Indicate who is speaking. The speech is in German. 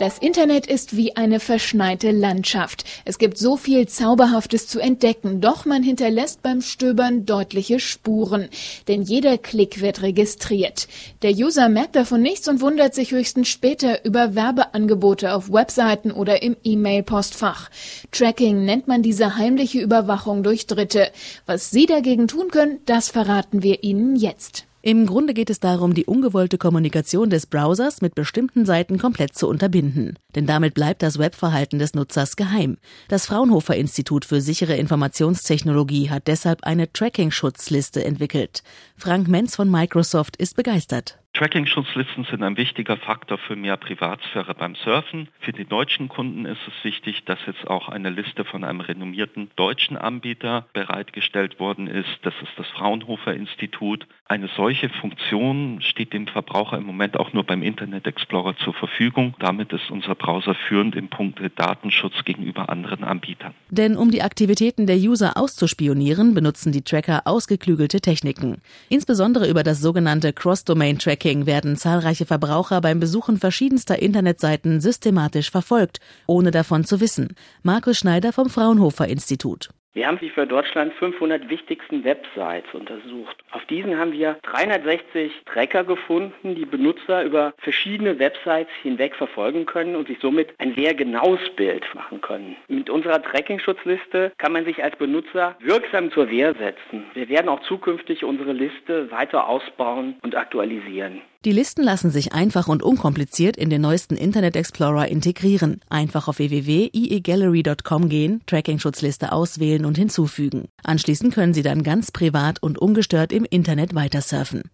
Speaker 1: Das Internet ist wie eine verschneite Landschaft. Es gibt so viel Zauberhaftes zu entdecken, doch man hinterlässt beim Stöbern deutliche Spuren. Denn jeder Klick wird registriert. Der User merkt davon nichts und wundert sich höchstens später über Werbeangebote auf Webseiten oder im E-Mail-Postfach. Tracking nennt man diese heimliche Überwachung durch Dritte. Was Sie dagegen tun können, das verraten wir Ihnen jetzt.
Speaker 2: Im Grunde geht es darum, die ungewollte Kommunikation des Browsers mit bestimmten Seiten komplett zu unterbinden. Denn damit bleibt das Webverhalten des Nutzers geheim. Das Fraunhofer Institut für sichere Informationstechnologie hat deshalb eine Tracking-Schutzliste entwickelt. Frank Menz von Microsoft ist begeistert.
Speaker 3: Tracking-Schutzlisten sind ein wichtiger Faktor für mehr Privatsphäre beim Surfen. Für die deutschen Kunden ist es wichtig, dass jetzt auch eine Liste von einem renommierten deutschen Anbieter bereitgestellt worden ist. Das ist das Fraunhofer Institut. Eine solche Funktion steht dem Verbraucher im Moment auch nur beim Internet Explorer zur Verfügung. Damit ist unser Browser führend im Punkt Datenschutz gegenüber anderen Anbietern.
Speaker 2: Denn um die Aktivitäten der User auszuspionieren, benutzen die Tracker ausgeklügelte Techniken. Insbesondere über das sogenannte Cross-Domain-Tracking Tracking werden zahlreiche Verbraucher beim Besuchen verschiedenster Internetseiten systematisch verfolgt, ohne davon zu wissen. Markus Schneider vom Fraunhofer Institut.
Speaker 4: Wir haben die für Deutschland 500 wichtigsten Websites untersucht. Auf diesen haben wir 360 Tracker gefunden, die Benutzer über verschiedene Websites hinweg verfolgen können und sich somit ein sehr genaues Bild machen können. Mit unserer Tracking-Schutzliste kann man sich als Benutzer wirksam zur Wehr setzen. Wir werden auch zukünftig unsere Liste weiter ausbauen und aktualisieren.
Speaker 2: Die Listen lassen sich einfach und unkompliziert in den neuesten Internet Explorer integrieren. Einfach auf www.iegallery.com gehen, Tracking-Schutzliste auswählen und hinzufügen. Anschließend können Sie dann ganz privat und ungestört im Internet weitersurfen.